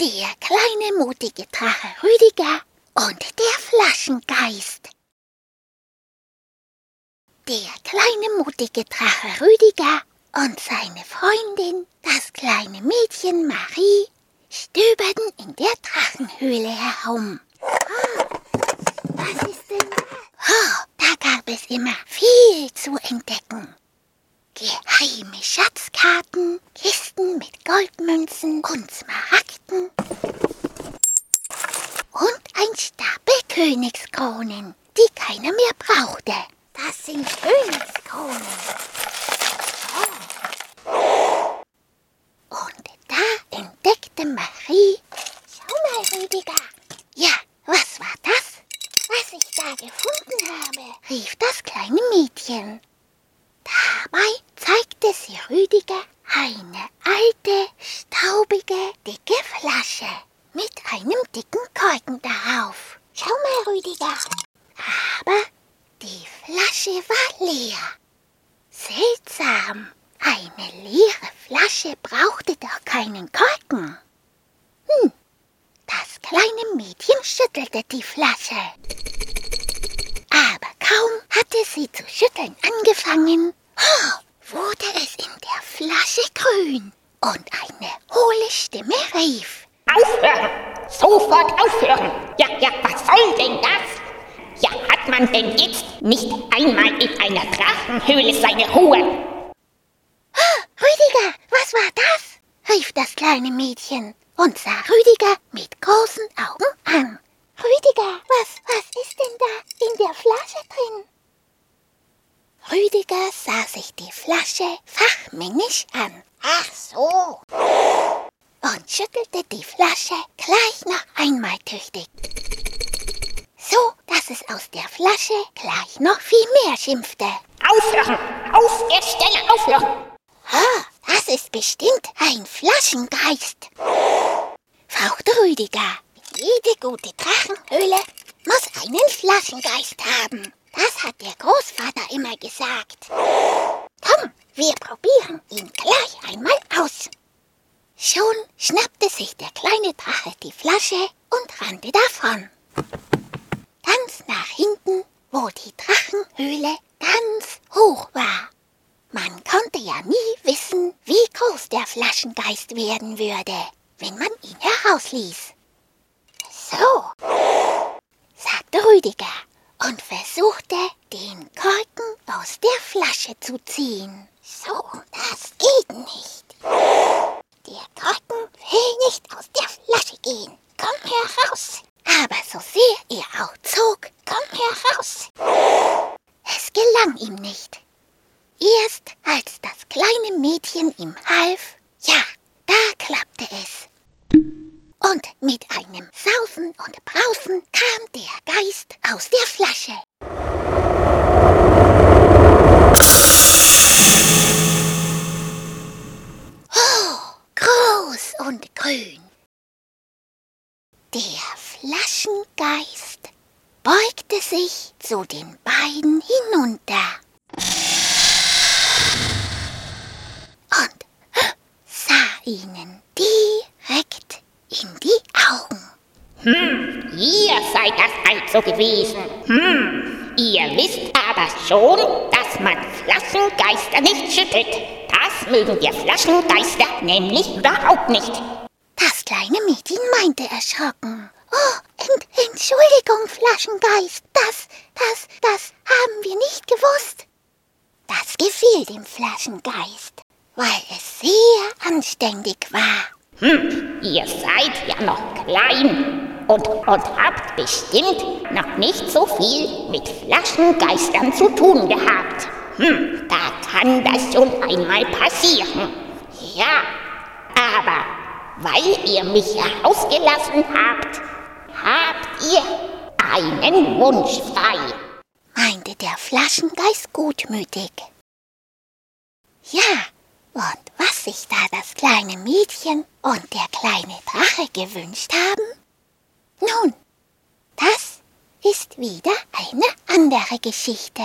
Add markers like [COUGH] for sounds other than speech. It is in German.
Der kleine mutige Drache Rüdiger und der Flaschengeist. Der kleine mutige Drache Rüdiger und seine Freundin, das kleine Mädchen Marie, stöberten in der Drachenhöhle herum. Was ist denn da? Oh, da gab es immer viel zu entdecken. Geheime Schatzkarten, Kisten mit Goldmünzen und Smaragden und ein Stapel Königskronen, die keiner mehr brauchte. Das sind Königskronen. Und da entdeckte Marie, Schau mal, Rüdiger, ja, was war das? was ich da gefunden habe. rief das kleine Mädchen. Dabei zeigte sie Rüdiger eine alte, staubige, dicke Flasche mit einem dicken Korken darauf. Schau mal, Rüdiger. Aber die Flasche war leer. Seltsam. Eine leere Flasche brauchte doch keinen Korken. Hm. Das kleine Mädchen schüttelte die Flasche. Aber kaum hatte sie zu schütteln angefangen, wurde es in der Flasche grün und eine hohle Stimme rief. Aufhören! [LAUGHS] Sofort aufhören! Ja, ja, was soll denn das? Ja, hat man denn jetzt nicht einmal in einer Drachenhöhle seine Ruhe? Rüdiger, was war das? rief das kleine Mädchen und sah Rüdiger mit großen Augen an. Rüdiger, was, was ist denn da in der Flasche drin? Rüdiger sah sich die Flasche fachmännisch an Ach so. Und schüttelte die Flasche gleich noch einmal tüchtig. So, dass es aus der Flasche gleich noch viel mehr schimpfte. Aufhören! Auf der Stelle aufhören! Ah, das ist bestimmt ein Flaschengeist, fauchte Rüdiger. Jede gute Drachenhöhle muss einen Flaschengeist haben. Das hat der Großvater immer gesagt. Komm, wir probieren ihn gleich einmal aus. Schon schnappte sich der kleine Drache die Flasche und rannte davon. Ganz nach hinten, wo die Drachenhöhle ganz hoch war. Man konnte ja nie wissen, wie groß der Flaschengeist werden würde, wenn man ihn herausließ. So, sagte Rüdiger und versuchte, den Korken aus der Flasche zu ziehen. So, das geht nicht. Der Korken will nicht aus der Flasche gehen. Komm heraus. Aber so sehr er auch zog, Komm heraus. es gelang ihm nicht. Erst als das kleine Mädchen ihm half, ja, da klappte es. Und mit einem Sausen und Brausen kam der Geist aus der Flasche. Oh, groß und grün. Der Flaschengeist beugte sich zu den beiden hinunter. Und sah ihnen direkt in die Augen. Ihr seid das also gewesen. Hm, ihr wisst aber schon, dass man Flaschengeister nicht schüttelt. Das mögen wir Flaschengeister nämlich überhaupt nicht. Das kleine Mädchen meinte erschrocken. Oh, ent Entschuldigung, Flaschengeist, das, das, das haben wir nicht gewusst. Das gefiel dem Flaschengeist, weil es sehr anständig war. Hm, ihr seid ja noch klein und, und habt bestimmt noch nicht so viel mit Flaschengeistern zu tun gehabt. Hm, da kann das schon einmal passieren. Ja, aber weil ihr mich herausgelassen habt, habt ihr einen Wunsch frei. meinte der Flaschengeist gutmütig. Ja, und was sich da das kleine Mädchen und der kleine Drache gewünscht haben? Nun, das ist wieder eine andere Geschichte.